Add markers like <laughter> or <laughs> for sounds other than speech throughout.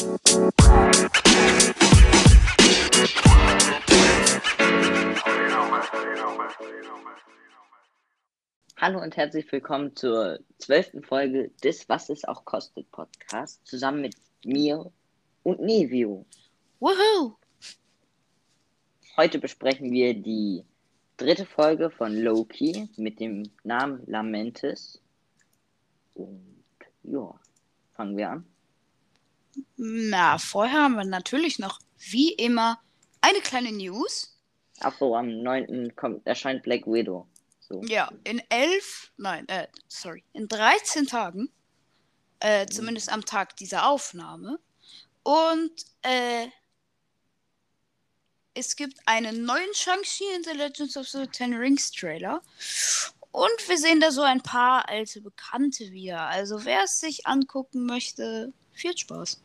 Hallo und herzlich willkommen zur zwölften Folge des Was es auch kostet Podcast zusammen mit mir und Nevio. Woohoo! Heute besprechen wir die dritte Folge von Loki mit dem Namen Lamentis. Und ja, fangen wir an. Na, vorher haben wir natürlich noch, wie immer, eine kleine News. Ach so, am 9. Kommt, erscheint Black Widow. So. Ja, in elf, nein, äh, sorry, in 13 Tagen, äh, zumindest am Tag dieser Aufnahme. Und, äh, es gibt einen neuen Shang-Chi in The Legends of the Ten Rings Trailer. Und wir sehen da so ein paar alte Bekannte wieder. Also wer es sich angucken möchte, viel Spaß.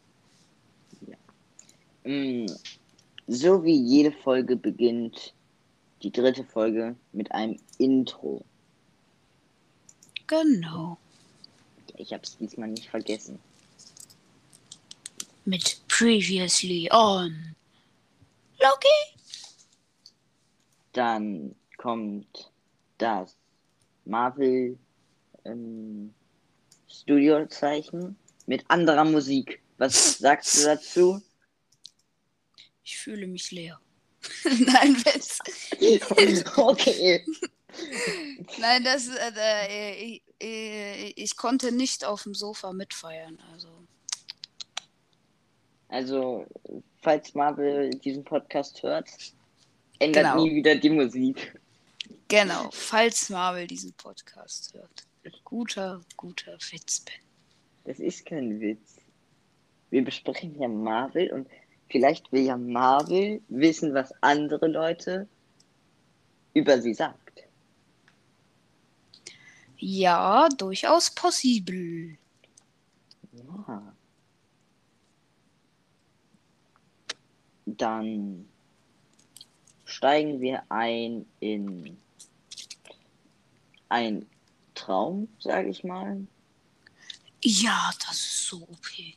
Mm, So wie jede Folge beginnt die dritte Folge mit einem Intro. Genau. Ich habe es diesmal nicht vergessen. Mit Previously on Loki. Dann kommt das Marvel ähm, Studio-Zeichen mit anderer Musik. Was sagst du dazu? Ich fühle mich leer. <laughs> Nein, Witz. <laughs> okay. Nein, das, äh, äh, ich, äh, ich konnte nicht auf dem Sofa mitfeiern. Also, Also, falls Marvel diesen Podcast hört, ändert Genau. nie wieder die Musik. genau, falls Marvel diesen Podcast hört. Guter, guter Witz, Ben. Das ist kein Witz. Wir besprechen ja Marvel und vielleicht will ja Marvel wissen, was andere Leute über sie sagt. Ja, durchaus possible. Ja. Dann steigen wir ein in ein Traum, sage ich mal. Ja, das ist so okay.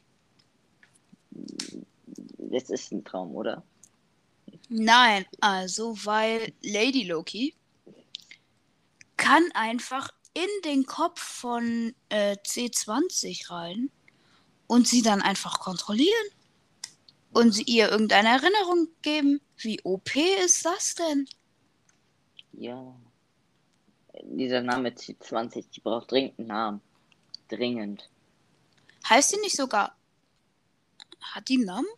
Das ist ein Traum, oder? Nein, also, weil Lady Loki kann einfach in den Kopf von äh, C20 rein und sie dann einfach kontrollieren. Und sie ihr irgendeine Erinnerung geben. Wie OP ist das denn? Ja. Dieser Name C20, die braucht dringend einen Namen. Dringend. Heißt sie nicht sogar. Hat die einen Namen?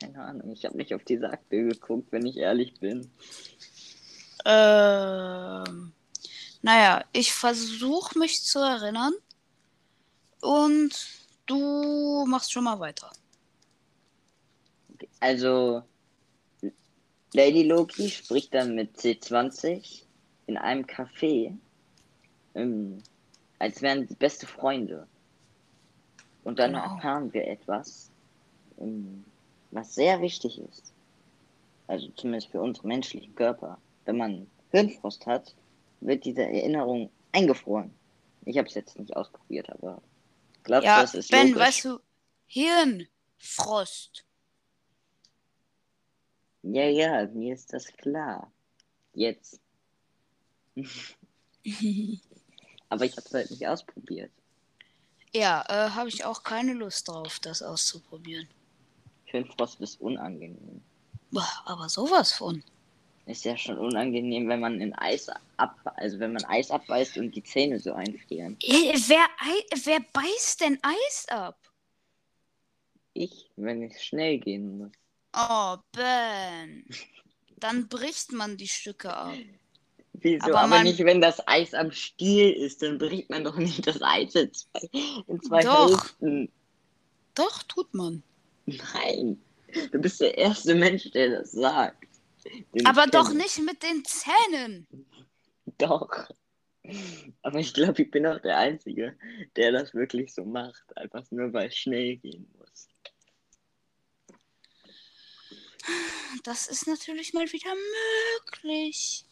Keine Ahnung, ich habe nicht auf diese Akte geguckt, wenn ich ehrlich bin. Ähm. Naja, ich versuche mich zu erinnern. Und du machst schon mal weiter. Also, Lady Loki spricht dann mit C20 in einem Café, ähm, als wären sie beste Freunde. Und dann Genau. erfahren wir etwas, ähm, was sehr wichtig ist. Also zumindest für unsere menschlichen Körper. Wenn man Hirnfrost hat, wird diese Erinnerung eingefroren. Ich habe es jetzt nicht ausprobiert, aber glaubst du, Ja, das ist Ben, logisch? weißt du, Hirnfrost. Ja, ja, mir ist das klar. Jetzt. <laughs> Aber ich habe es halt nicht ausprobiert. ja, äh, habe ich auch keine Lust drauf, das auszuprobieren. Hirnfrost ist unangenehm. Boah, aber sowas von. Ist ja schon unangenehm, wenn man in Eis ab, also wenn man Eis abbeißt und die Zähne so einfrieren. Wer, wer beißt denn Eis ab? Ich, wenn es schnell gehen muss. Oh, Ben. Dann bricht man die Stücke ab. Wieso? Aber Aber, man- nicht, wenn das Eis am Stiel ist, dann bricht man doch nicht das Eis in zwei, in zwei Doch. Hälften. Doch, tut man. Nein. Du bist der erste Mensch, der das sagt. Den Aber doch nicht mit den Zähnen. Doch. Aber ich glaube, ich bin auch der Einzige, der das wirklich so macht. Einfach nur, weil es schnell gehen muss. Das ist natürlich mal wieder möglich.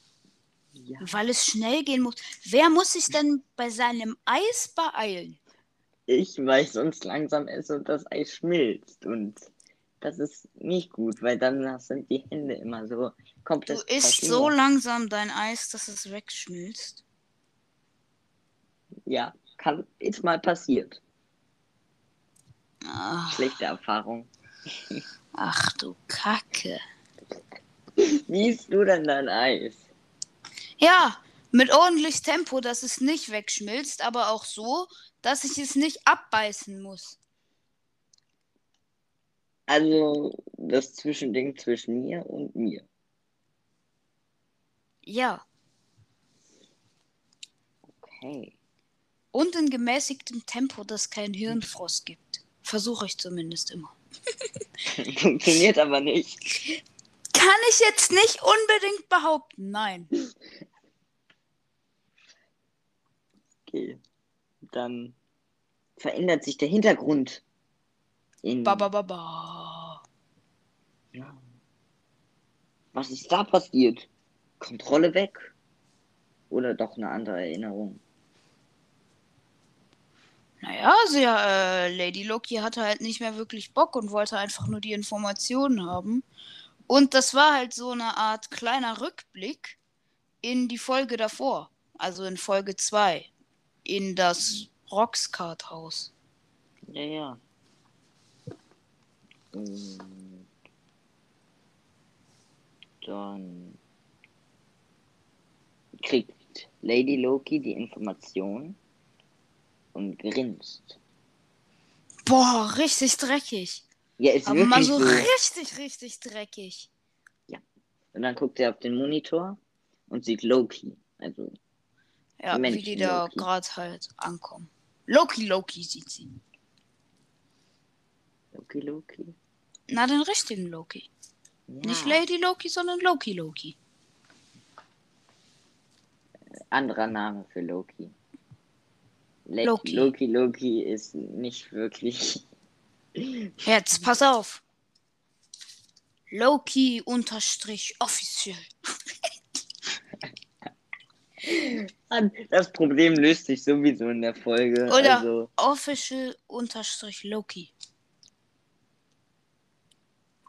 Ja. Weil es schnell gehen muss. Wer muss sich denn bei seinem Eis beeilen? Ich, weil ich sonst langsam esse und das Eis schmilzt. Und das ist nicht gut, weil dann sind die Hände immer so Du komplett. isst verschmiert. so langsam dein Eis, dass es wegschmilzt. Ja, kann, ist mal passiert. Ach, Schlechte Erfahrung. ach du Kacke. Wie isst du denn dein Eis? Ja, mit ordentlich Tempo, dass es nicht wegschmilzt, aber auch so, dass ich es nicht abbeißen muss. Also das Zwischending zwischen mir und mir. Ja, Okay. und in gemäßigtem Tempo, dass kein Hirnfrost gibt. Versuche ich zumindest immer. <laughs> Funktioniert aber nicht. Kann ich jetzt nicht unbedingt behaupten, nein. <laughs> Okay. Dann verändert sich der Hintergrund. In, Ba, ba, ba, ba. Ja. Was ist da passiert? Kontrolle weg? Oder doch eine andere Erinnerung? Naja, sie, äh, Lady Loki hatte halt nicht mehr wirklich Bock und wollte einfach nur die Informationen haben. Und das war halt so eine Art kleiner Rückblick in die Folge davor. Also in Folge 2. In das Roxcart-Haus. Ja, ja. Und dann kriegt Lady Loki die Information und grinst. Boah, richtig dreckig. Ja, ist Aber mal so so. richtig, richtig dreckig. Und dann guckt er auf den Monitor und sieht Loki. Also, Ja, wie Menschen die da gerade halt ankommen. Loki, Loki sieht sie. Loki, Loki. Na, den richtigen Loki. Ja, Nicht Lady Loki, sondern Loki, Loki. anderer Name für Loki. Le Loki. Loki, Loki ist nicht wirklich. <laughs> Jetzt, pass auf. Loki unterstrich Das Problem löst sich sowieso in der Folge. Oder Also, official unterstrich Loki.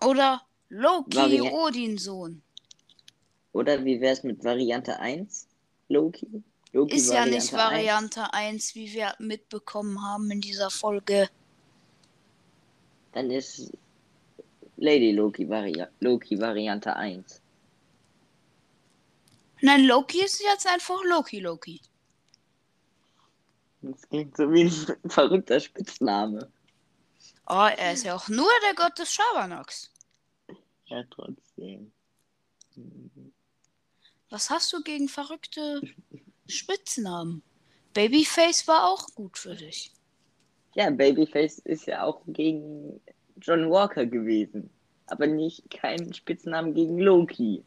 Oder Loki Vari- Odinsohn. oder wie wäre es mit Variante 1? Loki? Loki Ist ja nicht 1? Variante 1, wie wir mitbekommen haben in dieser Folge. Dann ist Lady Loki, Vari Loki Variante 1. Nein, Loki ist jetzt einfach Loki Loki. Das klingt so wie ein <laughs> verrückter Spitzname. Oh, er ist ja auch nur der Gott des Schabernacks. Ja, trotzdem. Was hast du gegen verrückte Spitznamen? Babyface war auch gut für dich. Ja, Babyface ist ja auch gegen John Walker gewesen. Aber nicht kein Spitznamen gegen Loki.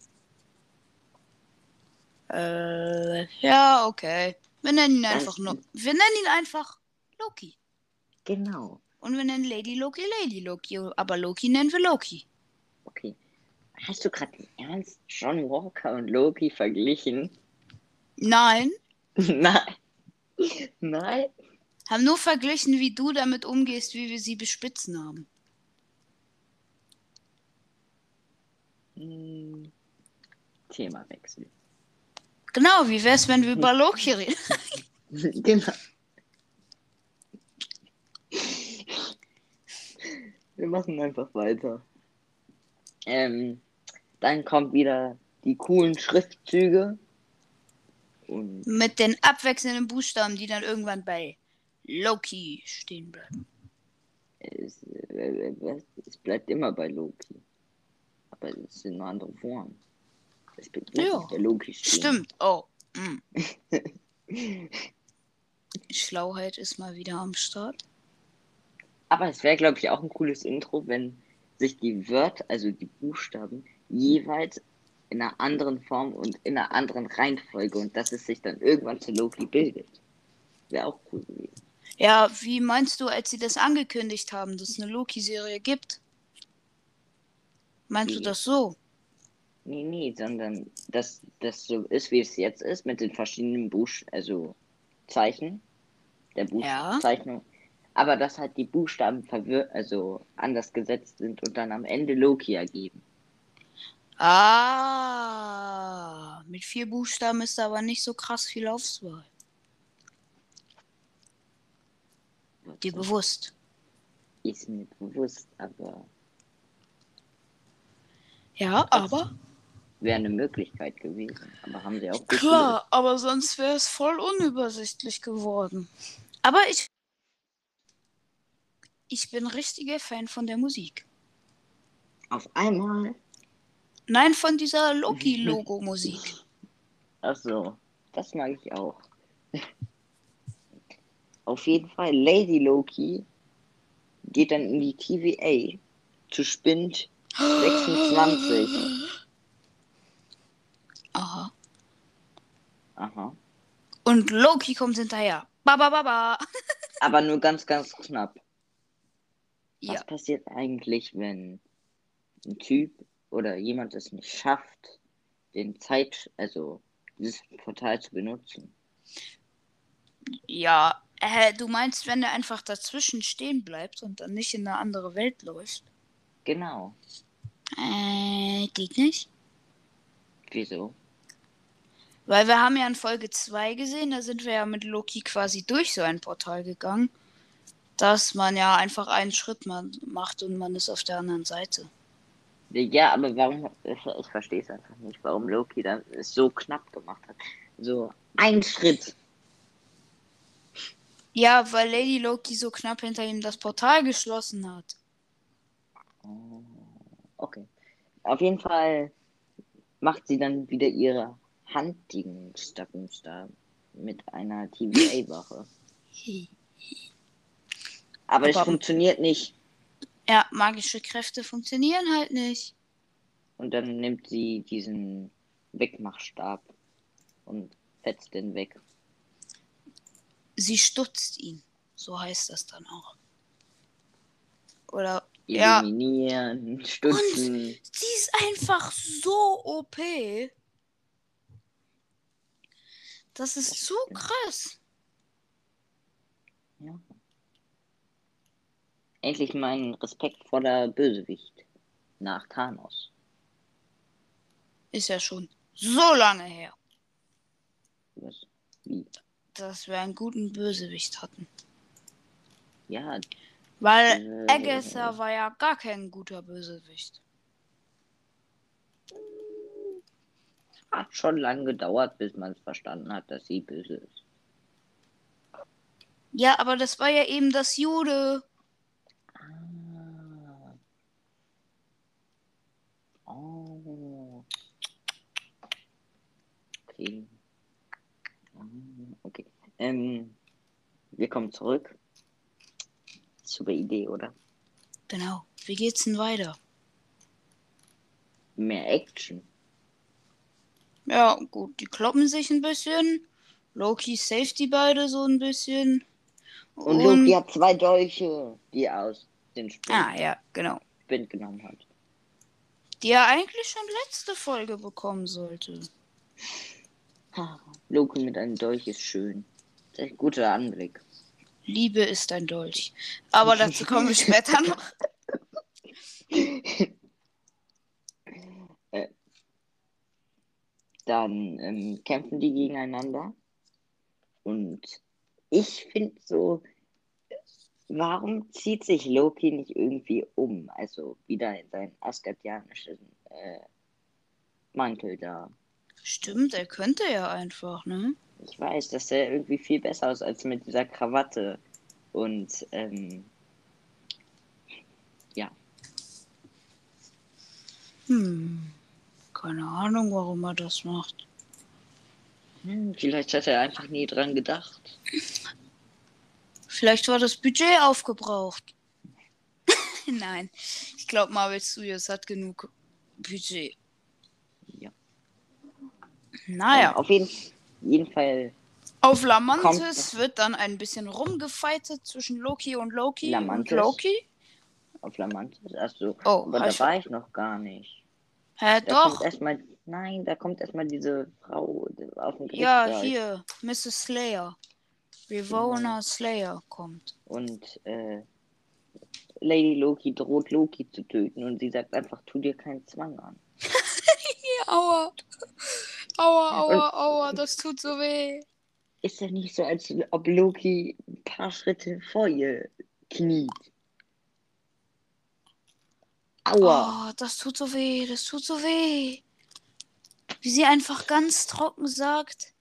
Äh, ja, okay. Wir nennen ihn einfach nur. Wir nennen ihn einfach Loki. Genau. Und wir nennen Lady Loki Lady Loki. Aber Loki nennen wir Loki. Okay. Hast du gerade im Ernst John Walker und Loki verglichen? Nein, <laughs> Nein. Nein. haben nur verglichen, wie du damit umgehst, wie wir sie bespitzen haben. Hm. Themawechsel. Genau, wie wär's, wenn wir über Loki reden? <laughs> genau. Wir machen einfach weiter. Ähm, dann kommt wieder die coolen Schriftzüge. Und Mit den abwechselnden Buchstaben, die dann irgendwann bei Loki stehen bleiben. es, äh, es bleibt immer bei Loki. Aber es sind nur andere Formen. Es bleibt Ja. Loki stehen. Stimmt. Oh. mm. <laughs> Schlauheit ist mal wieder am Start. Aber es wäre, glaube ich, auch ein cooles Intro, wenn sich die Wörter, also die Buchstaben, jeweils in einer anderen Form und in einer anderen Reihenfolge und dass es sich dann irgendwann zu Loki bildet. Wäre auch cool gewesen. Ja, wie meinst du, als sie das angekündigt haben, dass es eine Loki-Serie gibt? Meinst du Wie? das so? Nee, nee, sondern dass das so ist, wie es jetzt ist, mit den verschiedenen Buch, also Zeichen, der Ja. Buchzeichnung. aber dass halt die Buchstaben verwirr also anders gesetzt sind und dann am Ende Loki ergeben. Ah, mit vier Buchstaben ist aber nicht so krass viel Auswahl. Dir bewusst. Ist mir bewusst, aber Ja, aber. Wäre eine Möglichkeit gewesen. Aber haben sie auch Klar, aber sonst wäre es voll unübersichtlich geworden. Aber ich. Ich bin richtiger Fan von der Musik. Auf einmal. Nein, von dieser Loki-Logo-Musik. <laughs> Ach so, das mag ich auch. <laughs> Auf jeden Fall, Lady Loki geht dann in die TVA zu Spind <gasps> 26. Aha. Aha. Und Loki kommt hinterher. Ba, ba, ba, ba. <laughs> Aber nur ganz, ganz knapp. Was Ja. passiert eigentlich, wenn ein Typ oder jemand es nicht schafft, den Zeit, also dieses Portal zu benutzen? Ja. Hä, du meinst, wenn er einfach dazwischen stehen bleibt und dann nicht in eine andere Welt läuft? Genau. Äh, geht nicht. Wieso? Weil wir haben ja in Folge 2 gesehen, da sind wir ja mit Loki quasi durch so ein Portal gegangen, dass man ja einfach einen Schritt macht und man ist auf der anderen Seite. Ja, aber warum, ich, ich verstehe es einfach nicht, warum Loki dann es so knapp gemacht hat. So ein Schritt. Ja, weil Lady Loki so knapp hinter ihm das Portal geschlossen hat. Oh, Okay. Auf jeden Fall macht sie dann wieder ihre Hunting-Stackings da mit einer TVA-Wache. Aber es Aber- funktioniert nicht. Ja, magische Kräfte funktionieren halt nicht. Und dann nimmt sie diesen Wegmachstab und fetzt den weg. Sie stutzt ihn. So heißt das dann auch. Oder Ja. Eliminieren, stützen. sie ist einfach so OP. Das ist zu krass. Ja. Endlich mein respektvoller Bösewicht nach Thanos. Ist ja schon so lange her, Was? Wie? dass wir einen guten Bösewicht hatten. Ja, Weil Äh. Agatha war ja gar kein guter Bösewicht. Hat schon lange gedauert, bis man es verstanden hat, dass sie böse ist. Ja, aber das war ja eben das Jude. Ah. Oh. Okay. Ah, Okay. Ähm, wir kommen zurück. Super Idee, oder? Genau. Wie geht's denn weiter? Mehr Action. Ja, gut, die kloppen sich ein bisschen. Loki saved die beide so ein bisschen. Und Loki hat zwei Dolche, die er aus den Spind, Ah, ja, genau. Spind genommen hat. Die er eigentlich schon letzte Folge bekommen sollte. Ha, Loki mit einem Dolch ist schön. Das ist ein guter Anblick. Liebe ist ein Dolch. Aber dazu kommen wir <laughs> später noch. <laughs> Dann ähm, kämpfen die gegeneinander. Und ich finde so, warum zieht sich Loki nicht irgendwie um? Also wieder in seinen asgardianischen äh, Mantel da. Stimmt, er könnte ja einfach, ne? Ich weiß, das sähe irgendwie viel besser aus als mit dieser Krawatte. Und ähm, Hm. Keine Ahnung, warum er das macht. hm, vielleicht hat er einfach nie dran gedacht. Vielleicht war das Budget aufgebraucht. <laughs> Nein, ich glaube, Marvel Studios hat genug Budget. Ja. Naja, auf jeden, jeden Fall auf Lamantis kommt- wird dann ein bisschen rumgefightet zwischen Loki und Loki. Lamantis? Und Loki? auf Lamantis. Achso, Oh, aber da ich- war ich noch gar nicht. Hä, Da doch. erstmal, nein, da kommt erstmal diese Frau auf dem Ja, Gerichtssaal. hier, Mrs. Slayer. Rivona Slayer kommt. Und äh, Lady Loki droht Loki zu töten und sie sagt einfach, tu dir keinen Zwang an. <laughs> Aua. Aua, aua, aua, das tut so weh. Ist ja nicht so, als ob Loki ein paar Schritte vor ihr kniet. Aua. Oh, das tut so weh, das tut so weh. Wie sie einfach ganz trocken sagt,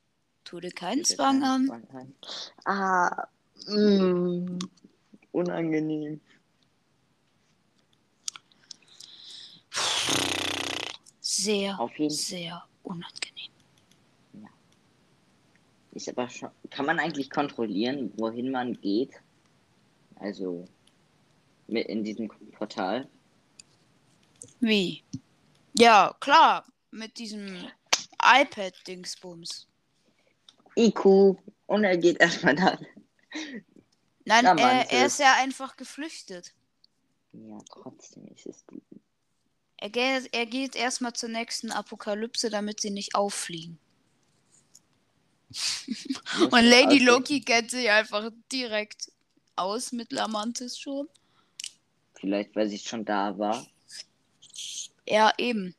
tu dir keinen Zwang an. An. Ah, mm, unangenehm. Sehr, Auf jeden sehr unangenehm. Ist aber schon. Kann man eigentlich kontrollieren, wohin man geht? Also mit in diesem Portal. Wie? Ja, klar, mit diesem iPad-Dingsbums. IQ und er geht erstmal da. Nein, Mann, er, er ist ja einfach geflüchtet. Ja, trotzdem ist es die. Er geht, er geht erstmal zur nächsten Apokalypse, damit sie nicht auffliegen. <laughs> Und Lady aussehen. Loki kennt sich einfach direkt aus mit Lamantis schon. Vielleicht, weil sie schon da war. Ja, eben.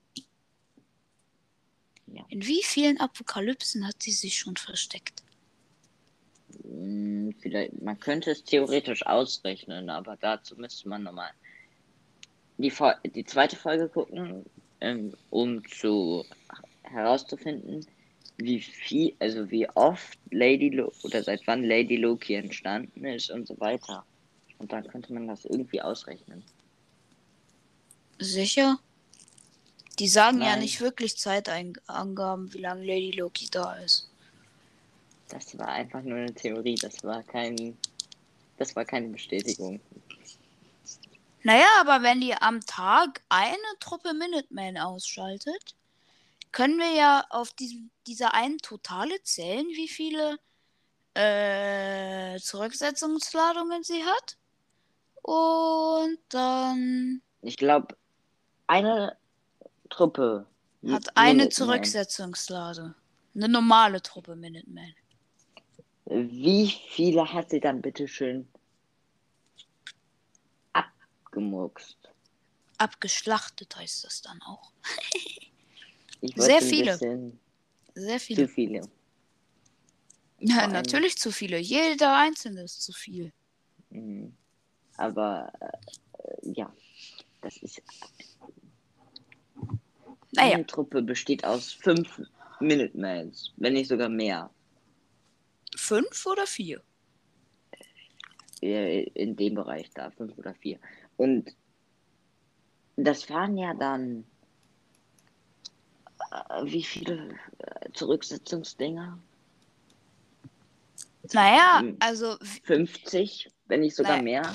Ja. In wie vielen Apokalypsen hat sie sich schon versteckt? Hm, Vielleicht, man könnte es theoretisch ausrechnen, aber dazu müsste man nochmal die, die zweite Folge gucken, ähm, um zu herauszufinden, wie viel, also wie oft Lady Lo oder seit wann Lady Loki entstanden ist und so weiter. Und dann könnte man das irgendwie ausrechnen. Sicher? Die sagen ja Nein. nicht wirklich Zeitangaben, wie lange Lady Loki da ist. Das war einfach nur eine Theorie, das war kein, das war keine Bestätigung. Naja, aber wenn die am Tag eine Truppe Minutemen ausschaltet, können wir ja auf diesem, dieser einen Totale zählen, wie viele äh, Zurücksetzungsladungen sie hat. Und dann Ich glaube, eine Truppe hat eine Minutemen. Zurücksetzungslade. Eine normale Truppe Minutemen. Wie viele hat sie dann bitteschön abgemurkst? Abgeschlachtet heißt das dann auch. <laughs> Sehr viele. Sehr Zu viele. viele. Ja, Vor allem- natürlich zu viele. Jeder einzelne ist zu viel. Mhm. Aber äh, ja, das ist. Naja. Eine Truppe besteht aus fünf Minutemans, wenn nicht sogar mehr. Fünf oder vier? In dem Bereich da, fünf oder vier. Und das waren ja dann. Äh, wie viele äh, Zurücksetzungsdinger? Naja, Hm. also, w- 50, wenn nicht sogar Nein. mehr.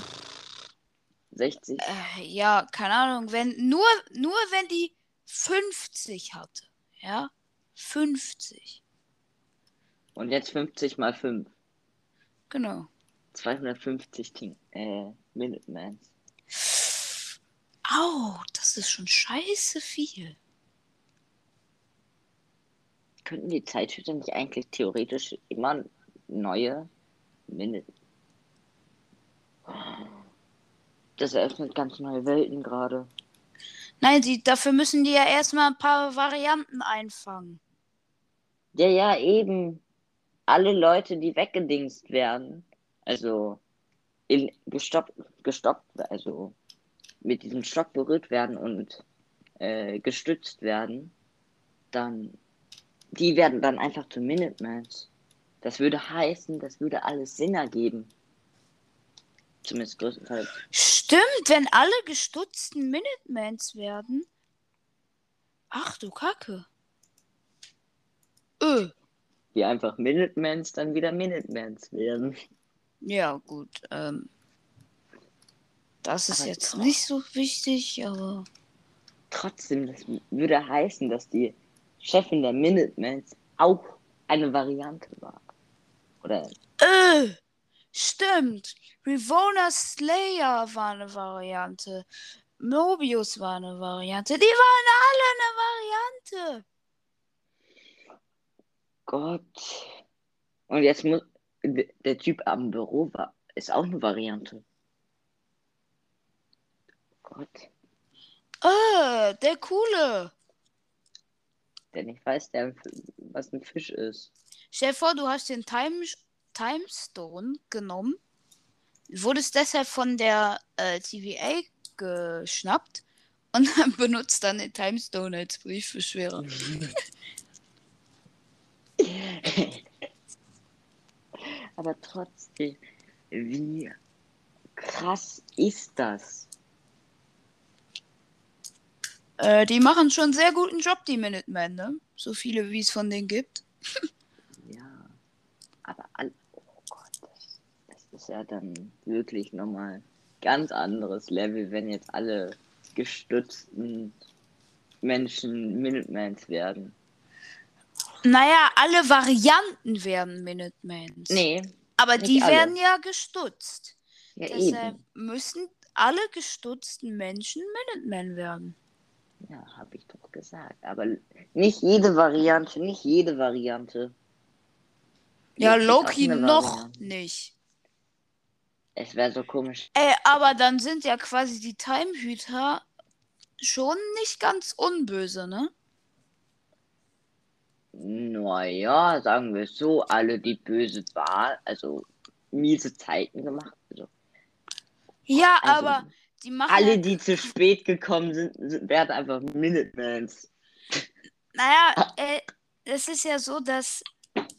60. äh, ja, keine Ahnung, wenn, nur, nur wenn die 50 hatte, ja, 50, Und jetzt 50 mal 5. genau. 250 Ting äh, Minutemans. Au, das ist schon scheiße viel. Könnten die Zeitschritte nicht eigentlich theoretisch immer neue Minuten? Das eröffnet ganz neue Welten gerade. Nein, die, dafür müssen die ja erstmal ein paar Varianten einfangen. Ja, ja, eben. Alle Leute, die weggedingst werden, also in, gestoppt, gestoppt, also mit diesem Stock berührt werden und äh, gestützt werden, dann, die werden dann zu zu Minutemans. Das würde heißen, das würde alles Sinn ergeben. Zumindest größtenteils. Stimmt, wenn alle gestutzten Minutemans werden. Ach du Kacke. Öh. Wie einfach Minutemans dann wieder Minutemans werden. Ja, gut. Ähm, das ist Aber jetzt nicht so wichtig, aber. Trotzdem, das würde heißen, dass die Chefin der Minutemans auch eine Variante war. Oder Äh, stimmt. Revona Slayer war eine Variante. Mobius war eine Variante. Die waren alle eine Variante. Gott. Und jetzt muss. der Typ am Büro war, ist auch eine Variante. Gott. Äh, der coole. Der nicht weiß, der, was ein Fisch ist. Stell dir vor, du hast den Time, Timestone genommen, wurdest deshalb von der äh, TVA geschnappt und <laughs> benutzt dann den Timestone als Briefbeschwerer. <laughs> Aber trotzdem, wie krass ist das? Äh, die machen schon einen sehr guten Job, die Minutemen, ne? So viele, wie es von denen gibt. Ja, aber all, oh Gott, das, das ist ja dann wirklich nochmal ganz anderes Level, wenn jetzt alle gestützten Menschen Minutemans werden. Naja, alle Varianten werden Minutemans. Nee, Aber die alle. werden ja gestutzt. ja Deshalb eben. müssen alle gestutzten Menschen Minutemen werden. Ja, habe ich doch gesagt. Aber nicht jede Variante, nicht jede Variante. Ja, Loki noch Variante. nicht. Es wäre so komisch. Ey, aber dann sind ja quasi die Timehüter schon nicht ganz unböse, ne? Naja, sagen wir es so, alle, die böse waren, also miese Zeiten gemacht. Also, Ja, Also, aber die machen alle, die zu spät gekommen sind, sind werden einfach Minutemans. naja, äh, es ist ja so, dass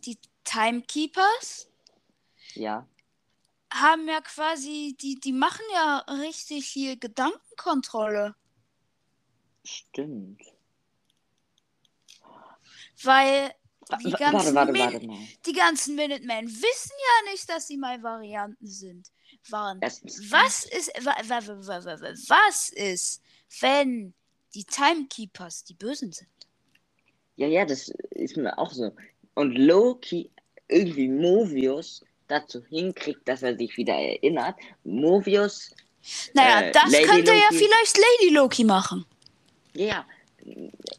die Timekeepers Ja, haben ja quasi, die, die machen ja richtig hier Gedankenkontrolle. stimmt. Weil die ganzen, warte, warte, warte die ganzen Minutemen wissen ja nicht, dass sie mal Varianten sind. Waren. Was ist, wa, wa, wa, wa, wa, wa, was ist, wenn die Timekeepers die Bösen sind? Ja, ja, das ist mir auch so. Und Loki irgendwie Movius dazu hinkriegt, dass er sich wieder erinnert. Movius, Naja, Äh, das Lady könnte ja Loki. vielleicht Lady Loki machen. ja,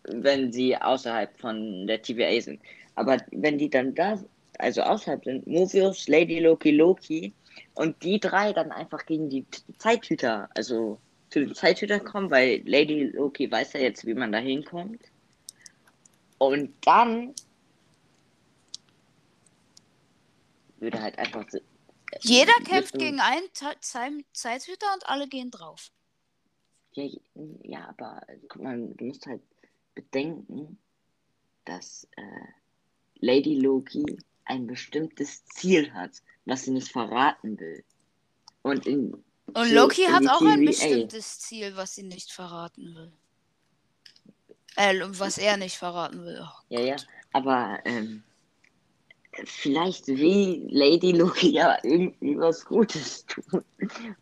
wenn sie außerhalb von der TVA sind. Aber wenn die dann da, also außerhalb sind, Movius, Lady Loki, Loki und die drei dann einfach gegen die Zeithüter, also zu den Zeithütern kommen, weil Lady Loki weiß ja jetzt, wie man da hinkommt. Und dann würde halt einfach so- Jeder kämpft gegen einen Zeit- Zeithüter und alle gehen drauf. Ja, ja, aber guck mal, du musst halt bedenken, dass äh, Lady Loki ein bestimmtes Ziel hat, was sie nicht verraten will. Und in Und Loki in hat auch ein TVA. bestimmtes Ziel, was sie nicht verraten will. Äh, was er nicht verraten will. Oh. Ja, ja, aber ähm, vielleicht will Lady Loki ja irgendwie was Gutes tun.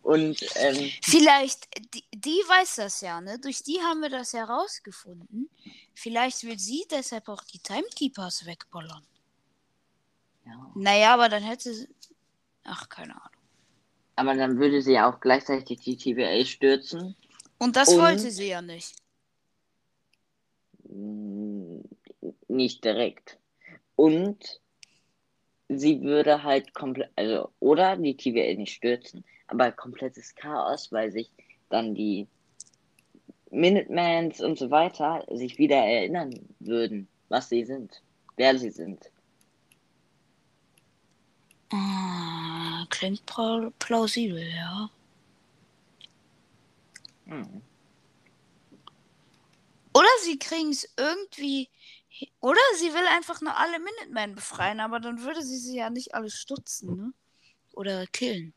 Und ähm, Vielleicht, die, die weiß das ja, ne? Durch die haben wir das herausgefunden. Vielleicht will sie deshalb auch die Timekeepers wegballern. ja, Naja, aber dann hätte sie. Ach, keine Ahnung. aber dann würde sie ja auch gleichzeitig die TVA stürzen. Und das Und- wollte sie ja nicht. Nicht direkt. Und sie würde halt komplett, also, oder die TVA nicht stürzen, aber komplettes Chaos, weil sich dann die Minutemans und so weiter sich wieder erinnern würden, was sie sind, wer sie sind. Ah, klingt pla- plausibel, ja. Hm. Oder sie kriegen es irgendwie. Oder sie will einfach nur alle Minutemen befreien, aber dann würde sie sie ja nicht alle stutzen, ne? Oder killen.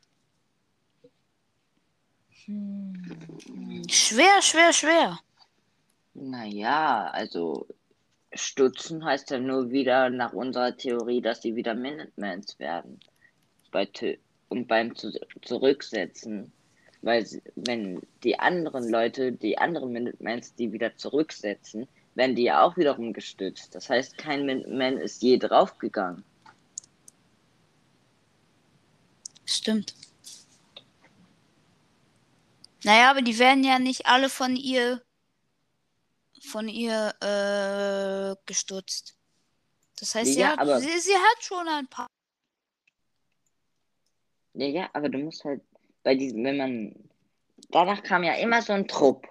Hm. Schwer, schwer, schwer. Naja, also stutzen heißt ja nur wieder nach unserer Theorie, dass sie wieder Minutemans werden. Bei Tö- und beim Zu Zurücksetzen. Weil wenn die anderen Leute, die anderen Minutemans, die wieder zurücksetzen, werden die ja auch wiederum gestützt. Das heißt, kein Minuteman ist je draufgegangen. Stimmt. Naja, aber die werden ja nicht alle von ihr von ihr äh, gestutzt. Das heißt, sie, Ja, hat, aber- sie, sie hat schon ein paar. Ja, ja, aber du musst halt bei diesem, wenn man. Danach kam ja immer so ein Trupp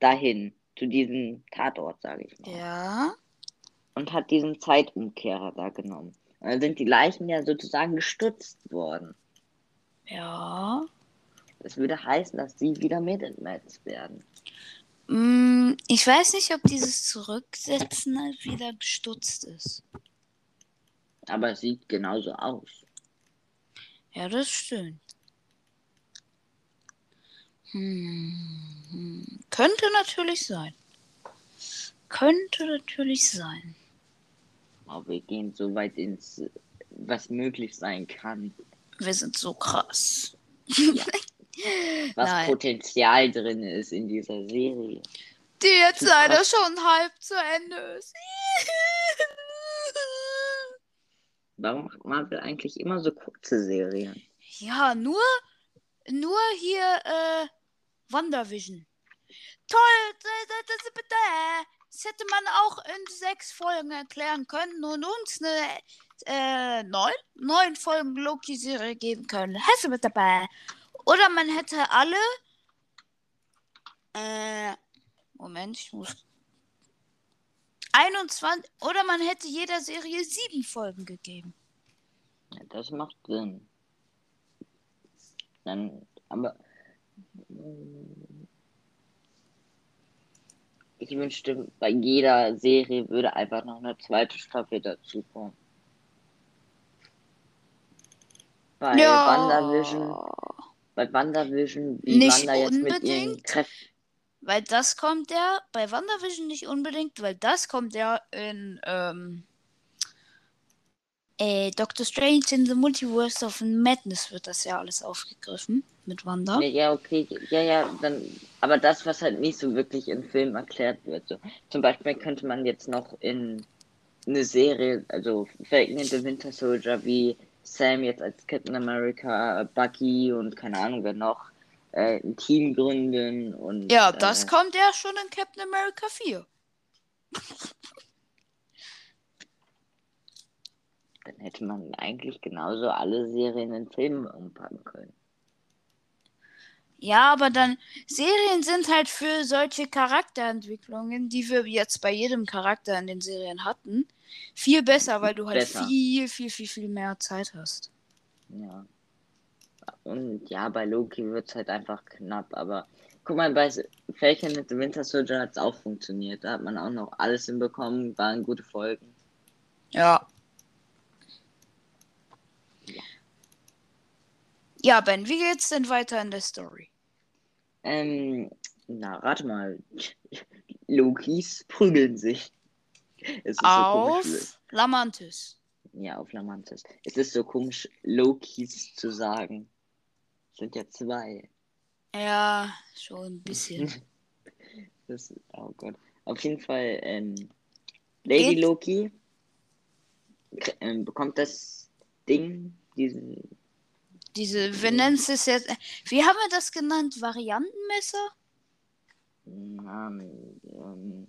dahin, zu diesem Tatort, sage ich mal. Ja. Und hat diesen Zeitumkehrer da genommen. Und dann sind die Leichen ja sozusagen gestutzt worden. Ja. Das würde heißen, dass sie wieder Midnights werden. Mm, Ich weiß nicht, ob dieses Zurücksetzen halt wieder gestutzt ist. Aber es sieht genauso aus. Ja, das stimmt. Hm. Könnte natürlich sein. Könnte natürlich sein. Aber wir gehen so weit ins, was möglich sein kann. Wir sind so krass. <laughs> Was Nein. Potenzial drin ist in dieser Serie. Die jetzt Zu leider schon halb zu Ende ist. <laughs> Warum macht Marvel eigentlich immer so kurze Serien? Ja, nur, nur hier, äh, WandaVision. Toll, d- das hätte man auch in sechs Folgen erklären können und uns eine, äh, neun, neun Folgen Loki-Serie geben können. Hätte mit dabei. Oder man hätte alle, äh, Moment, ich muss 21, oder man hätte jeder Serie sieben Folgen gegeben. Ja, das macht Sinn. Dann, aber. Ich wünschte, bei jeder Serie würde einfach noch eine zweite Staffel dazukommen. Bei WandaVision, bei WandaVision, wie Nicht Wanda jetzt mit ihren unbedingt. Kräften. Weil das kommt ja bei WandaVision nicht unbedingt, weil das kommt ja in ähm, äh, Doctor Strange in the Multiverse of Madness wird das ja alles aufgegriffen mit Wanda. Ja, ja, okay, ja, ja, dann, aber das, was halt nicht so wirklich im Film erklärt wird. So. Zum Beispiel könnte man jetzt noch in eine Serie, also Falcon and the Winter Soldier, wie Sam jetzt als Captain America, Bucky und keine Ahnung wer noch, äh, ein Team gründen und. Ja, das äh, kommt ja schon in Captain America 4. Dann hätte man eigentlich genauso alle Serien in Filme umpacken können. Ja, aber dann Serien sind halt für solche Charakterentwicklungen, die wir jetzt bei jedem Charakter in den Serien hatten, viel besser, weil du halt Besser. viel, viel, viel, viel mehr Zeit hast. Ja. Und ja, bei Loki wird es halt einfach knapp, aber guck mal, bei Falcon and the Winter Soldier hat es auch funktioniert. Da hat man auch noch alles hinbekommen, waren gute Folgen. Ja. Ja, Ben, wie geht's denn weiter in der Story? Ähm, na, rate mal. Lokis prügeln sich. Es ist so komisch. Auf Lamantis. Ja, auf Lamantis. Es ist so komisch, Lokis zu sagen. Es sind ja zwei. Ja, schon ein bisschen. <laughs> Das, oh Gott. Auf jeden Fall, ähm, Lady Geht- Loki ähm, bekommt das Ding, diesen, Diese, wir nennen es jetzt, wie haben wir das genannt? Variantenmesser? Namen, ähm,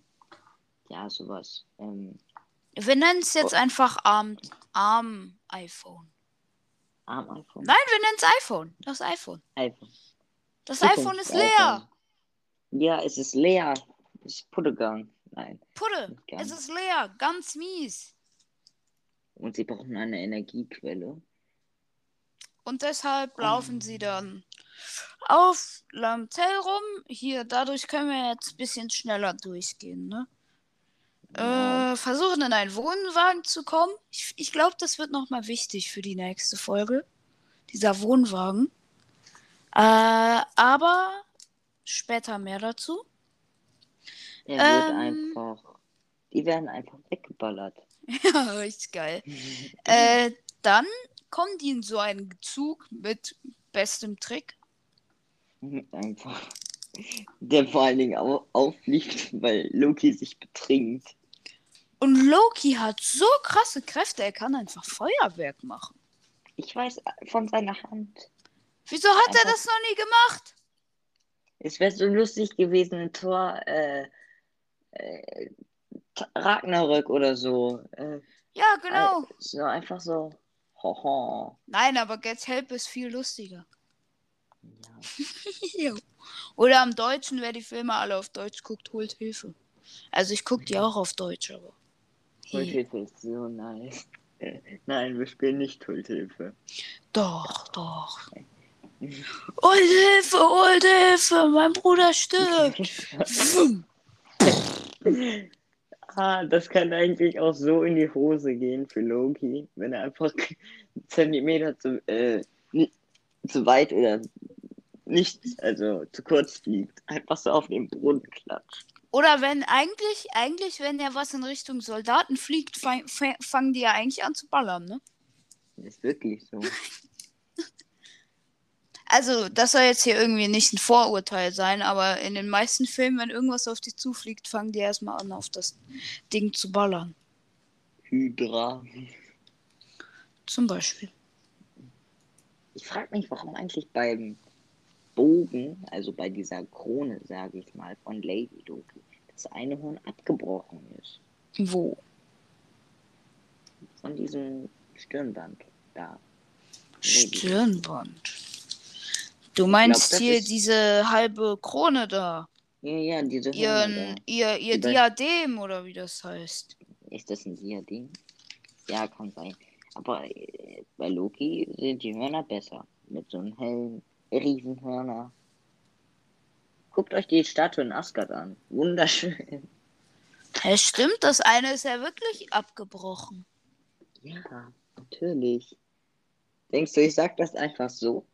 ja, sowas. Ähm, Wir nennen es jetzt Oh. einfach Arm, Arm iPhone. Arm-iPhone. Nein, wir nennen es iPhone. Das iPhone. iPhone. Das iPhone ist leer. Ja, es ist leer. Es ist Puttegang. Nein. Putte, es ist leer. Ganz mies. Und sie brauchen eine Energiequelle. Und deshalb laufen sie dann auf Lamtel rum. Hier, dadurch können wir jetzt ein bisschen schneller durchgehen, ne? Ja. Äh, versuchen in einen Wohnwagen zu kommen. Ich, ich glaube, das wird nochmal wichtig für die nächste Folge. Dieser Wohnwagen. Äh, aber später mehr dazu. Er wird ähm, einfach. Die werden einfach weggeballert. <laughs> ja, richtig geil. <laughs> Äh, dann kommen die in so einen Zug mit bestem Trick. Einfach. Der vor allen Dingen au auffliegt, weil Loki sich betrinkt. Und Loki hat so krasse Kräfte, er kann einfach Feuerwerk machen. Ich weiß von seiner Hand. Wieso hat er Einfach- das noch nie gemacht? Es wäre so lustig gewesen, ein Tor, äh, äh, Ragnarök oder so. Äh, Ja, genau. So einfach so Haha. Nein, aber Get Help ist viel lustiger. Ja. <laughs> Oder am Deutschen, wer die Filme alle auf Deutsch guckt, holt Hilfe. Also ich gucke die auch auf Deutsch, aber. Schuldhilfe ist so nice. <laughs> Nein, wir spielen nicht Schuldhilfe. Doch, doch. Holt Hilfe, holt Hilfe, mein Bruder stirbt. <laughs> Ah, das kann eigentlich auch so in die Hose gehen für Loki, wenn er einfach einen Zentimeter zu, äh, zu weit oder nicht, also zu kurz fliegt. Einfach so auf den Boden klatscht. Oder wenn eigentlich, eigentlich, wenn ja was in Richtung Soldaten fliegt, fang, fang, fangen die ja eigentlich an zu ballern, ne? Ist wirklich so. <laughs> Also, das soll jetzt hier irgendwie nicht ein Vorurteil sein, aber in den meisten Filmen, wenn irgendwas auf dich zufliegt, fangen die erstmal an, auf das Ding zu ballern. Hydra. Zum Beispiel. Ich frage mich, warum eigentlich beim Bogen, also bei dieser Krone, sage ich mal, von Lady Loki, das eine Horn abgebrochen ist. Wo? Von diesem Stirnband da. Stirnband. Du meinst das hier ist- diese halbe Krone da? Ja, ja, diese Ihren, da. ihr, ihr Die bei- Diadem oder wie das heißt. Ist das ein Diadem? Ja, kann sein. Aber äh, bei Loki sind die Hörner besser. Mit so einem hellen Riesenhörner. Guckt euch die Statue in Asgard an. Wunderschön. Es stimmt, das eine ist ja wirklich abgebrochen. Ja, natürlich. Denkst du, ich sag das einfach so?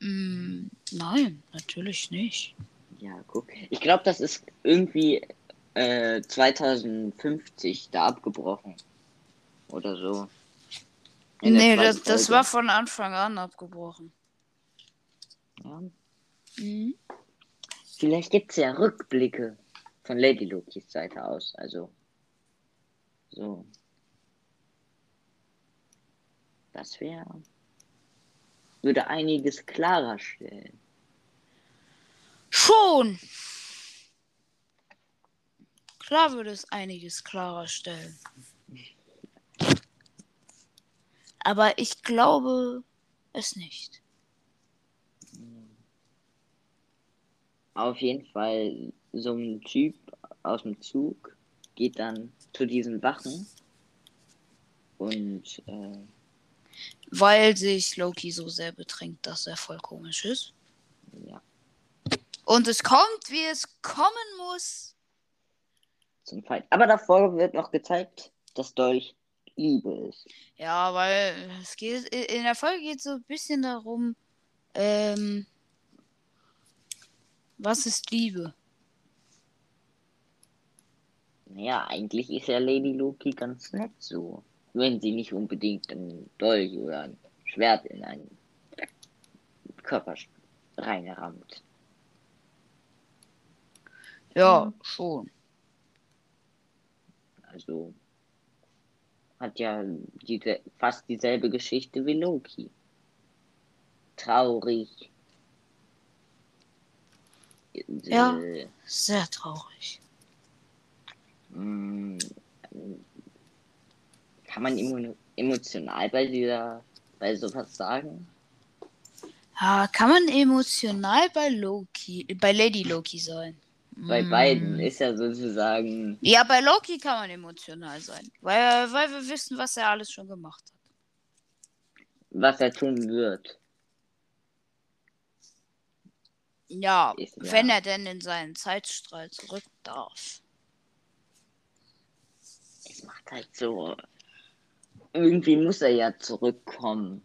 Mm, nein, natürlich nicht. Ja, guck. Ich glaube, das ist irgendwie äh, 2050 da abgebrochen. Oder so. In Nee, das, das war von Anfang an abgebrochen. Ja. Mhm. Vielleicht gibt es ja Rückblicke von Lady Lokis Seite aus. Also. So. Das wäre. Würde einiges klarer stellen. Schon! Klar würde es einiges klarer stellen. Aber ich glaube es nicht. Auf jeden Fall, so ein Typ aus dem Zug geht dann zu diesen Wachen und äh, Weil sich Loki so sehr betrinkt, dass er voll komisch ist. ja, Und es kommt, wie es kommen muss. zum Fight. Aber davor wird noch gezeigt, dass Dolch Liebe ist. Ja, weil es geht, in der Folge geht es so ein bisschen darum, ähm, was ist Liebe? Naja, eigentlich ist ja Lady Loki ganz nett so. Wenn sie nicht unbedingt ein Dolch oder ein Schwert in einen Körper reinrammt. Ja, schon. Also hat ja diese, fast dieselbe Geschichte wie Loki. Traurig. Ja. Äh, Sehr traurig. Kann man emo emotional bei dieser, bei sowas sagen? Ja, kann man emotional bei Loki, bei Lady Loki sein? Bei Mm. beiden ist ja sozusagen, Ja, bei Loki kann man emotional sein. Weil, weil wir wissen, was er alles schon gemacht hat. was er tun wird. Ja, Ist ja- wenn er denn in seinen Zeitstrahl zurück darf. Es macht halt so. Irgendwie muss er ja zurückkommen.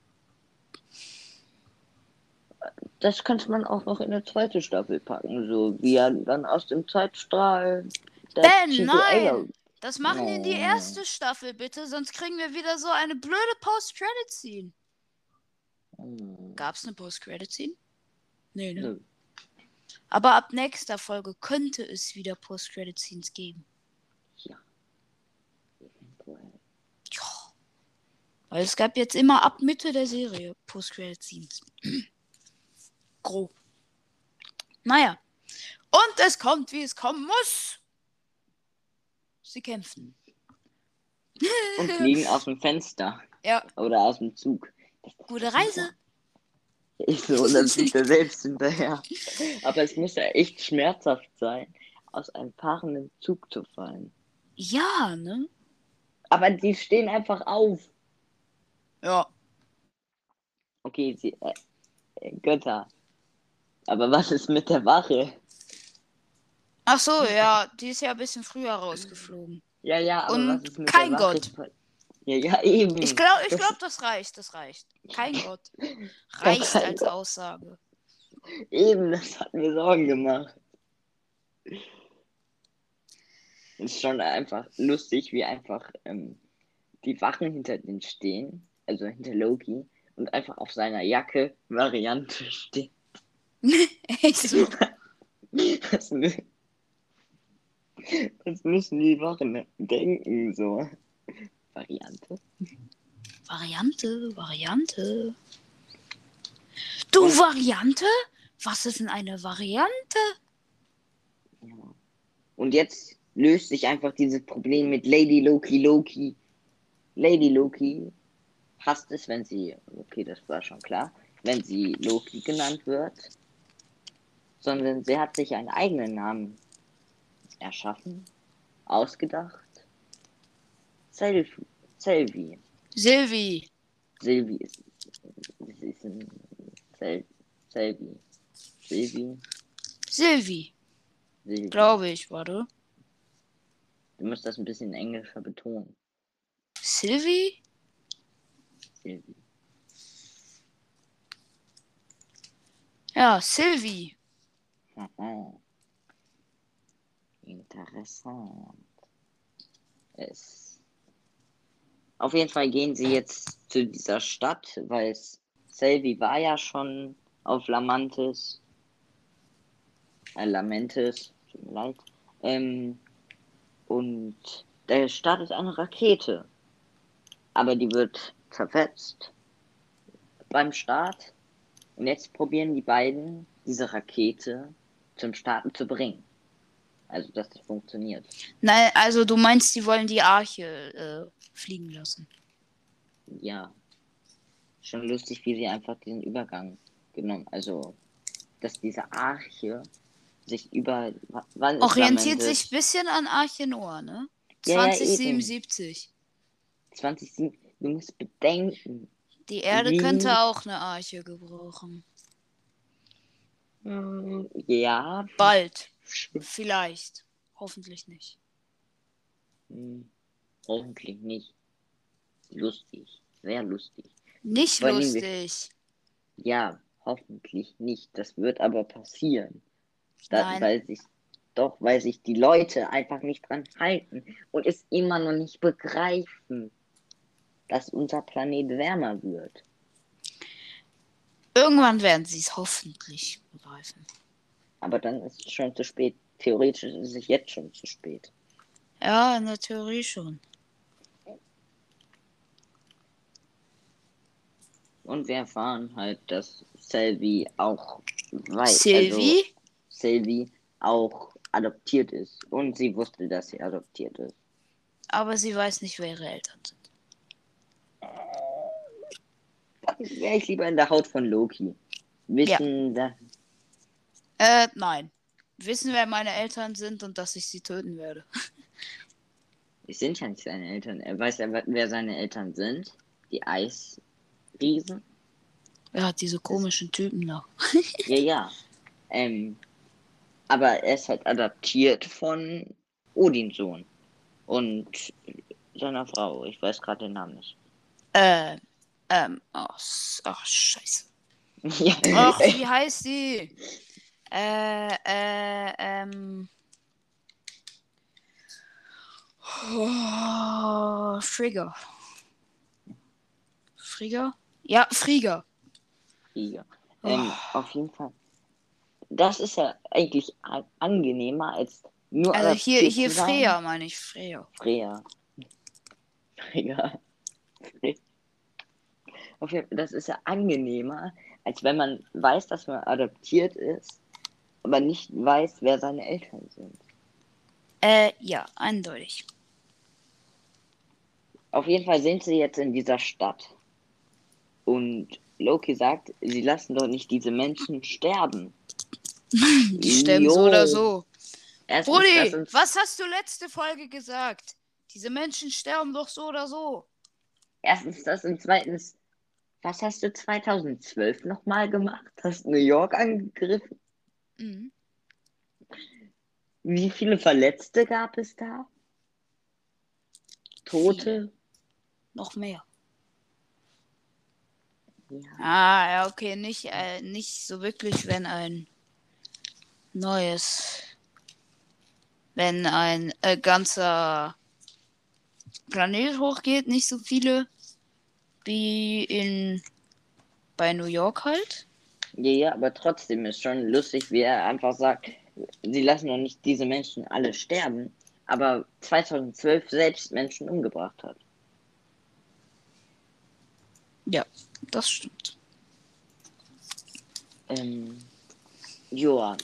Das könnte man auch noch in eine zweite Staffel packen, so wie er dann aus dem Zeitstrahl. der Ben, Chico nein! Das machen wir in die Oh. erste Staffel, bitte, sonst kriegen wir wieder so eine blöde Post-Credit-Scene. Hm, Gab's eine Post-Credit-Scene? Nee, ne? nö. Aber ab nächster Folge könnte es wieder Post-Credit-Scenes geben. Ja. Eventuell. Ja. Weil es gab jetzt immer ab Mitte der Serie Post-Credit-Scenes. <clears throat> Grob. Naja. Und es kommt, wie es kommen muss. Sie kämpfen. <laughs> und fliegen aus dem Fenster Ja, oder aus dem Zug. Gute Reise. Ich so, dann fliegt er selbst hinterher. <laughs> Aber es muss ja echt schmerzhaft sein, aus einem fahrenden Zug zu fallen. Ja, ne? Aber die stehen einfach auf. Ja. Okay, sie, äh, äh, Götter. Aber was ist mit der Wache? Ach so, ja, die ist ja ein bisschen früher rausgeflogen. Ja, ja, aber Und was ist mit kein der Wache? Gott. Ja, ja, eben. Ich glaube, ich Das- glaub, das reicht, das reicht. Kein Gott. <laughs> Reicht als. Aussage. Eben, das hat mir Sorgen gemacht. Ist schon einfach lustig, wie einfach ähm, die Wachen hinter denen stehen, also hinter Loki, und einfach auf seiner Jacke Variante steht. <laughs> Echt so. Das, mü- das müssen die Wachen denken, so. Variante? Variante, Variante. Du Variante? Was ist denn eine Variante? Ja. Und jetzt löst sich einfach dieses Problem mit Lady Loki Loki. Lady Loki hasst es, wenn sie, okay, das war schon klar, wenn sie Loki genannt wird, sondern sie hat sich einen eigenen Namen erschaffen, ausgedacht. Selvi. Selvi. Silvi. Silvi ist, das ist ein Sel, Selvi. Silvi. Silvi, Silvi. glaube ich, warte. Du musst das ein bisschen englischer betonen. Silvi? Ja, Silvi. Aha. Interessant. Es. Auf jeden Fall gehen sie jetzt zu dieser Stadt, weil es Selvi war ja schon auf Lamantis. Äh, Lamentis, tut mir leid. Ähm, und da startet eine Rakete. Aber die wird zerfetzt beim Start. Und jetzt probieren die beiden, diese Rakete zum Starten zu bringen. Also, dass das funktioniert. Nein, also du meinst, die wollen die Arche äh, fliegen lassen. Ja. Schon lustig, wie sie einfach diesen Übergang genommen. Also, dass diese Arche sich über. Orientiert sich ein bisschen an Arche Noah, ne? Ja, ja, 2077. 20, du musst bedenken. Die Erde Wie- könnte auch eine Arche gebrauchen. Hm, Ja. Bald. Vielleicht. Hoffentlich nicht. Hm, Hoffentlich nicht. Lustig. Sehr lustig. Nicht Vor allem wir- lustig. Ja, hoffentlich nicht. Das wird aber passieren. Da. Weil sich, doch, weil sich die Leute einfach nicht dran halten und es immer noch nicht begreifen, dass unser Planet wärmer wird. Irgendwann werden sie es hoffentlich begreifen. Aber dann ist es schon zu spät. Theoretisch ist es jetzt schon zu spät. Ja, in der Theorie schon. Und wir erfahren halt, dass Selvi auch weiß. Sylvie? Also, Sylvie auch adoptiert ist. Und sie wusste, dass sie adoptiert ist. Aber sie weiß nicht, wer ihre Eltern sind. Dann wäre ich lieber in der Haut von Loki. Wissen, dass Äh, nein. Wissen, wer meine Eltern sind und dass ich sie töten werde. <laughs> Es sind ja nicht seine Eltern. Er weiß ja, wer seine Eltern sind. Die Eisriesen. Er hat diese komischen Typen da. <laughs> Ja, ja. Ähm, aber er ist halt adaptiert von Odins Sohn. Und seiner Frau. Ich weiß gerade den Namen nicht. Äh, ähm, ach, s- ach scheiße. <laughs> ja. Ach, wie heißt die? Äh, äh, ähm. Oh, Frigger. Frigger? Ja, Frigger. Krieger. Ähm, auf jeden Fall. Das ist ja eigentlich angenehmer als nur Also hier, hier. Freya meine ich, Freya. Freya. <laughs> Freya. Fre- Auf jeden Fall, das ist ja angenehmer, als wenn man weiß, dass man adoptiert ist, aber nicht weiß, wer seine Eltern sind. Äh, ja, eindeutig. Auf jeden Fall sind sie jetzt in dieser Stadt. Und Loki sagt, sie lassen doch nicht diese Menschen sterben. <laughs> Die sterben so oder so. Erstens, Brudi, uns- was hast du letzte Folge gesagt? Diese Menschen sterben doch so oder so. Erstens das und zweitens, was hast du 2012 nochmal gemacht? Hast New York angegriffen? Mhm. Wie viele Verletzte gab es da? Tote? Noch mehr. Ja. Ah, ja, okay, nicht, äh, nicht so wirklich, wenn ein neues, wenn ein äh, ganzer Planet hochgeht, nicht so viele wie in bei New York halt. ja, ja, aber trotzdem ist schon lustig, wie er einfach sagt, sie lassen doch nicht diese Menschen alle sterben, aber 2012 selbst Menschen umgebracht hat. Das stimmt. Ähm, joa.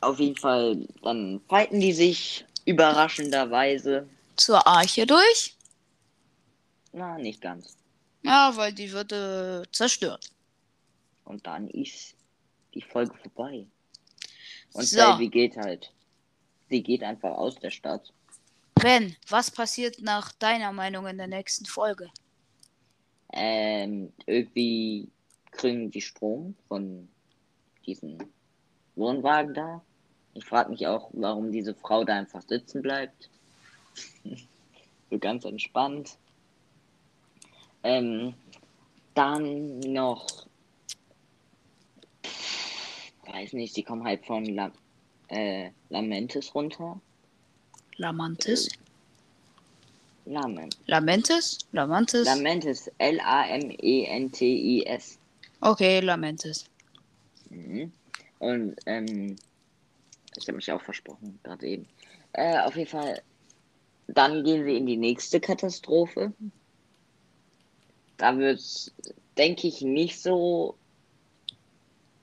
Auf jeden Fall, dann fighten die sich überraschenderweise. Zur Arche durch? Na, nicht ganz. Ja, weil die wird äh, zerstört. Und dann ist die Folge vorbei. Und So. Sylvie geht halt. Sie geht einfach aus der Stadt. Ben, was passiert nach deiner Meinung in der nächsten Folge? Ähm, irgendwie kriegen die Strom von diesem Wohnwagen da. Ich frage mich auch, warum diese Frau da einfach sitzen bleibt. <laughs> so ganz entspannt. Ähm, dann noch, weiß nicht, sie kommen halt von La äh, Lamentis runter. Lamantis? Lamen. Lamentis? Lamantis? Lamentis, L-A-M-E-N-T-I-S. okay, Lamentis. Mhm. Und ähm, ich habe mich auch versprochen, gerade eben. Äh, auf jeden Fall, dann gehen wir in die nächste Katastrophe. Da wird es, denke ich, nicht so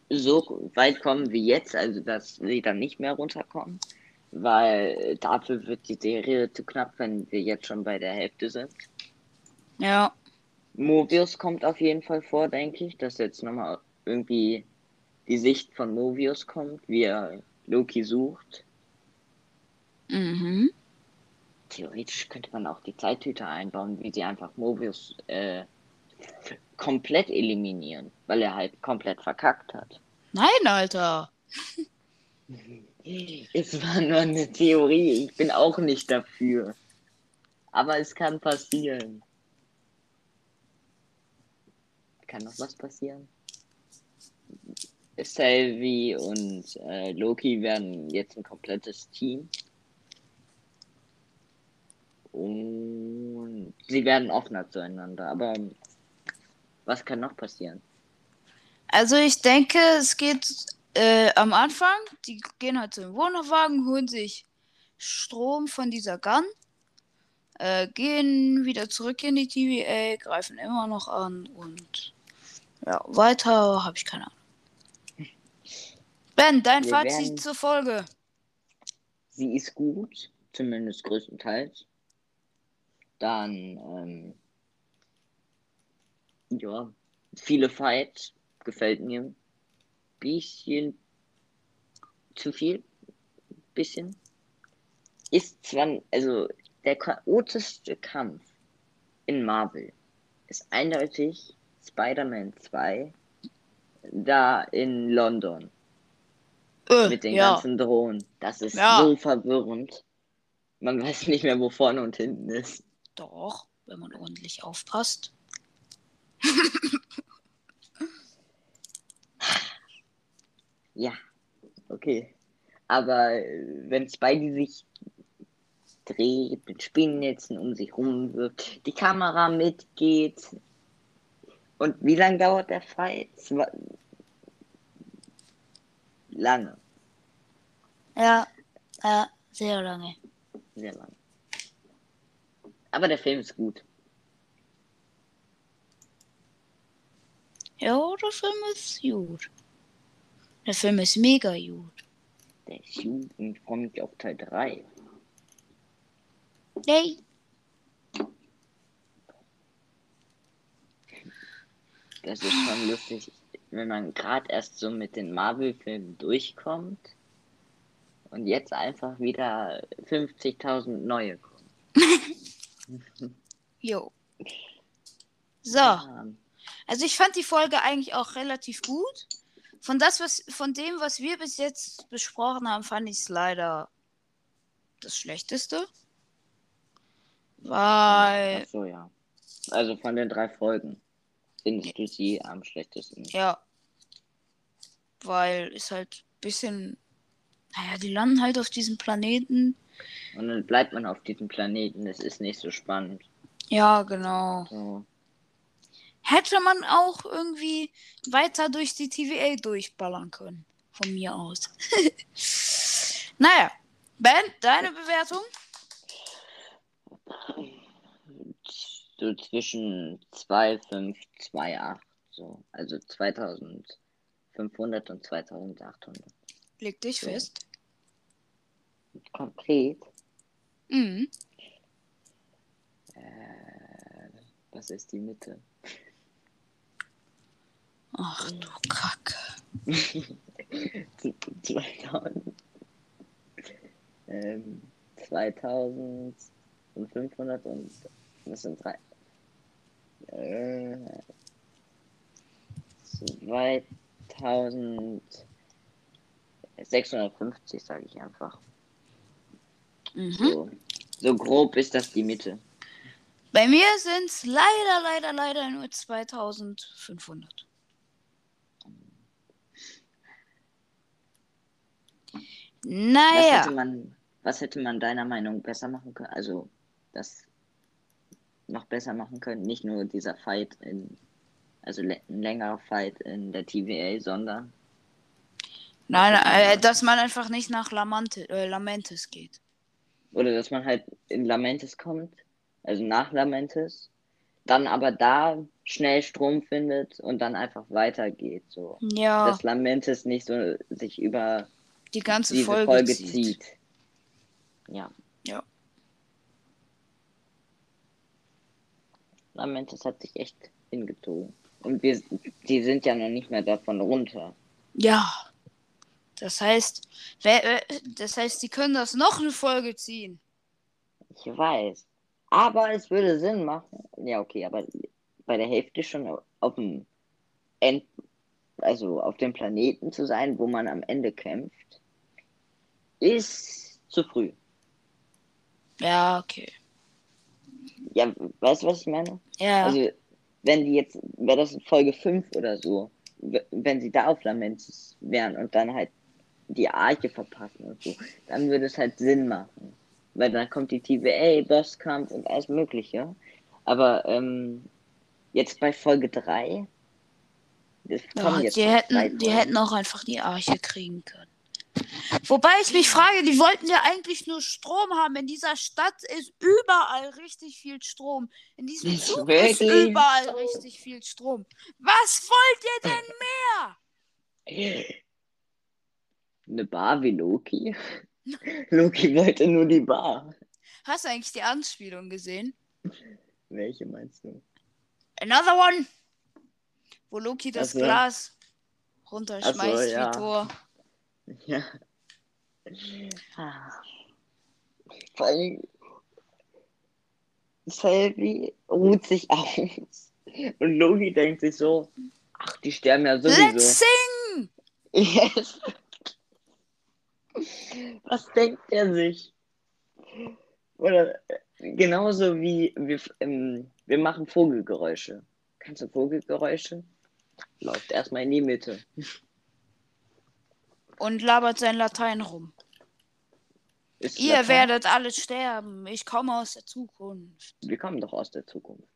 so weit kommen wie jetzt, also dass sie dann nicht mehr runterkommen, weil dafür wird die Serie zu knapp, wenn wir jetzt schon bei der Hälfte sind. Ja, Mobius kommt auf jeden Fall vor, denke ich, dass jetzt nochmal irgendwie die Sicht von Mobius kommt, wie er Loki sucht. mhm. Theoretisch könnte man auch die Zeittüte einbauen, wie sie einfach Mobius äh, komplett eliminieren, weil er halt komplett verkackt hat. Nein, Alter. <laughs> Es war nur eine Theorie, ich bin auch nicht dafür. Aber es kann passieren. Kann noch was passieren? Sylvie und äh, Loki werden jetzt ein komplettes Team. Und sie werden offener zueinander. Aber was kann noch passieren? Also ich denke, es geht äh, am Anfang, die gehen halt zum Wohnwagen, holen sich Strom von dieser Gun, äh, gehen wieder zurück in die TVA, greifen immer noch an und ja, weiter habe ich keine Ahnung. Ben, dein Wir Fazit zur Folge. Sie ist gut, zumindest größtenteils. Dann, ähm, ja, viele Fights, gefällt mir. Bisschen zu viel, bisschen. Ist zwar, also der chaotischste Kampf in Marvel ist eindeutig Spider-Man 2, da in London Äh, mit den ja, ganzen Drohnen. Das ist Ja. so verwirrend. Man weiß nicht mehr, wo vorne und hinten ist. doch, wenn man ordentlich aufpasst. <laughs> Ja, okay. Aber äh, wenn Spidey sich dreht, mit Spinnennetzen um sich rumwirft, die Kamera mitgeht. Und wie lange dauert der Fight? Zwei... Lange, Ja, ja, sehr lange. sehr lange. Aber der Film ist gut. Ja, der Film ist gut. Der Film ist mega gut. Der ist gut und ich freue mich auf Teil 3. Yay. Das ist schon lustig, wenn man gerade erst so mit den Marvel-Filmen durchkommt und jetzt einfach wieder 50.000 neue kommen. <laughs> Jo. So. Ja, Also ich fand die Folge eigentlich auch relativ gut. Von das, was, von dem, was wir bis jetzt besprochen haben, fand ich es leider das Schlechteste. Weil, Ach so, ja. Also von den drei Folgen findest du sie am schlechtesten. ja. Weil ist halt ein bisschen. Naja, die landen halt auf diesem Planeten. Und dann bleibt man auf diesem Planeten. Es ist nicht so spannend. Ja, genau. So. Hätte man auch irgendwie weiter durch die TVA durchballern können. Von mir aus. <laughs> naja. Ben, deine Bewertung? So zwischen 2,5, 2,8. So. Also 2500 und 2800. Leg dich So. fest. Konkret. Mhm. Äh, was ist die Mitte? Ach du Kacke. <laughs> 2000. Ähm, 2500 und das sind drei. Äh, 2650, sage ich einfach. Mhm. So, so grob ist das die Mitte. Bei mir sind es leider, leider, leider nur 2500. Was Naja, hätte man, was hätte man deiner Meinung besser machen können? Also, das noch besser machen können. Nicht nur dieser Fight in, also ein längerer Fight in der TVA, sondern nein, äh, dass man einfach nicht nach Lamante, äh, Lamentes geht. Oder dass man halt in Lamentes kommt, also nach Lamentes, dann aber da schnell Strom findet und dann einfach weitergeht. So. Ja, Dass Lamentes nicht so sich über die ganze diese Folge, Folge, zieht. zieht. Ja. Ja. Lamentes hat sich echt hingezogen. Und wir, die sind ja noch nicht mehr davon runter. Ja. Das heißt, wer, das heißt, die können das noch eine Folge ziehen. Ich weiß. Aber es würde Sinn machen. Ja, okay, aber bei der Hälfte schon auf dem End, also auf dem Planeten zu sein, wo man am Ende kämpft, ist zu früh. Ja, okay. Ja, weißt du, was ich meine? Ja, Also, wenn die jetzt, wäre das Folge 5 oder so, wenn sie da auf Lamentis wären und dann halt die Arche verpassen und so, dann würde es halt Sinn machen. Weil dann kommt die TVA, Bosskampf und alles Mögliche. Aber ähm, jetzt bei Folge 3, das ja die, hätten, die hätten auch einfach die Arche kriegen können. Wobei ich mich frage, die wollten ja eigentlich nur Strom haben. In dieser Stadt ist überall richtig viel Strom. In diesem Ist Zug ist überall so? richtig viel Strom. Was wollt ihr denn mehr? Eine Bar wie Loki? Loki wollte nur die Bar. Hast du eigentlich die Anspielung gesehen? Welche meinst du? Another one! Wo Loki das Ach so. Glas runterschmeißt ja. wie Tor. <laughs> Ja. Ah. Vor allem, Selby ruht sich aus. Und Loki denkt sich so, ach, die sterben ja Let's sowieso. sing! Yes. Was denkt er sich? Oder äh, genauso wie wir, ähm, wir machen Vogelgeräusche. Kannst du Vogelgeräusche? Läuft erstmal in die Mitte. Und labert sein Latein rum. Ist Ihr Latein? werdet alle sterben. Ich komme aus der Zukunft. Wir kommen doch aus der Zukunft.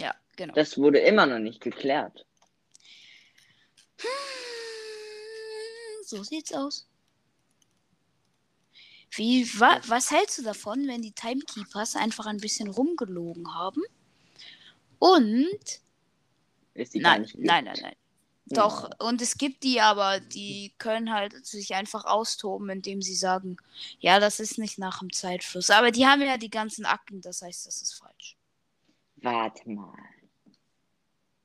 Ja, genau. Das wurde immer noch nicht geklärt. So sieht's aus. Wie, wa, was hältst du davon, wenn die Timekeepers einfach ein bisschen rumgelogen haben? Und. Ist die gar Nein, nein, nein, nein. Doch, Ja. und es gibt die aber, die können halt sich einfach austoben, indem sie sagen, ja, das ist nicht nach dem Zeitfluss. Aber die haben ja die ganzen Akten, das heißt, das ist falsch. Warte mal.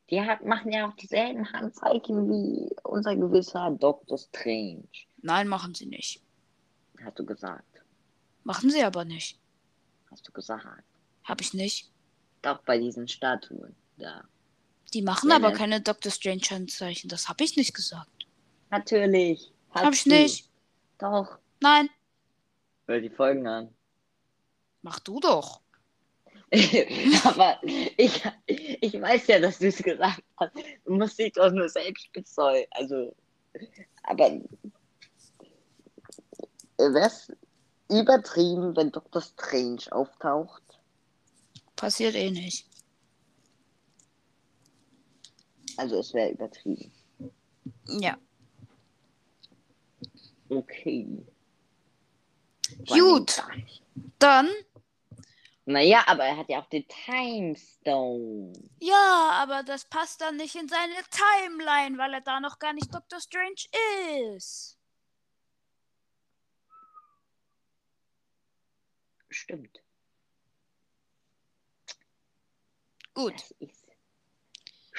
Die hat, machen ja auch dieselben Handzeichen wie unser gewisser Dr. Strange, Nein, machen sie nicht. hast du gesagt. Machen sie aber nicht. Hast du gesagt. Hab ich nicht. Doch bei diesen Statuen. Da. Die machen Ja, aber ne. keine Dr. Strange Handzeichen. Das habe ich nicht gesagt. Natürlich. Hast Hab ich du. nicht. Doch. Nein, Hör die Folgen an. mach du doch. <laughs> Aber ich, ich weiß ja, dass du es gesagt hast. Du musst dich doch nur selbst bezeugen. Also, aber wäre es übertrieben, wenn Dr. Strange auftaucht? Passiert eh nicht. Also, es wäre übertrieben. Ja. Okay. Gut. Dann, Naja, aber er hat ja auch den Time Stone. ja, aber das passt dann nicht in seine Timeline, weil er da noch gar nicht Dr. Strange ist. Stimmt. Gut. Das ist.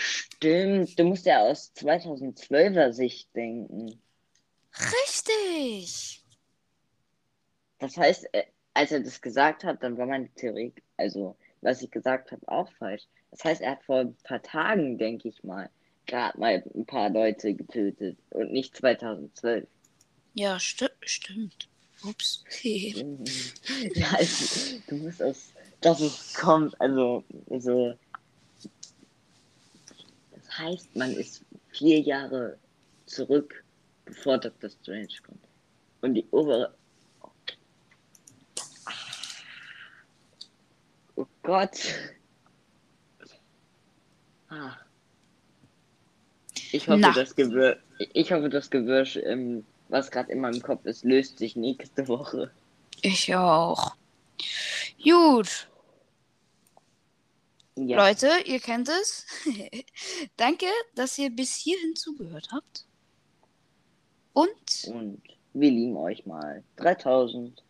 Stimmt. Du musst ja aus 2012er Sicht denken. Richtig. Das heißt, äh, als er das gesagt hat, dann war meine Theorie, also was ich gesagt habe, auch falsch. Das heißt, er hat vor ein paar Tagen, denke ich mal, gerade mal ein paar Leute getötet und nicht 2012. Ja, sti stimmt. Ups. <laughs> ja, also, du musst aus, dass es kommt, also so. Das heißt, man ist vier Jahre zurück, bevor Dr. Strange kommt. Und die obere. Oh Gott. Ah. Ich hoffe, Na. das Gewirr, ich hoffe, das Gewirsch, ähm, was gerade in meinem Kopf ist, löst sich nächste Woche. Ich auch. Gut. Ja. Leute, ihr kennt es. <laughs> Danke, dass ihr bis hierhin zugehört habt. Und? Und wir lieben euch mal. 3000.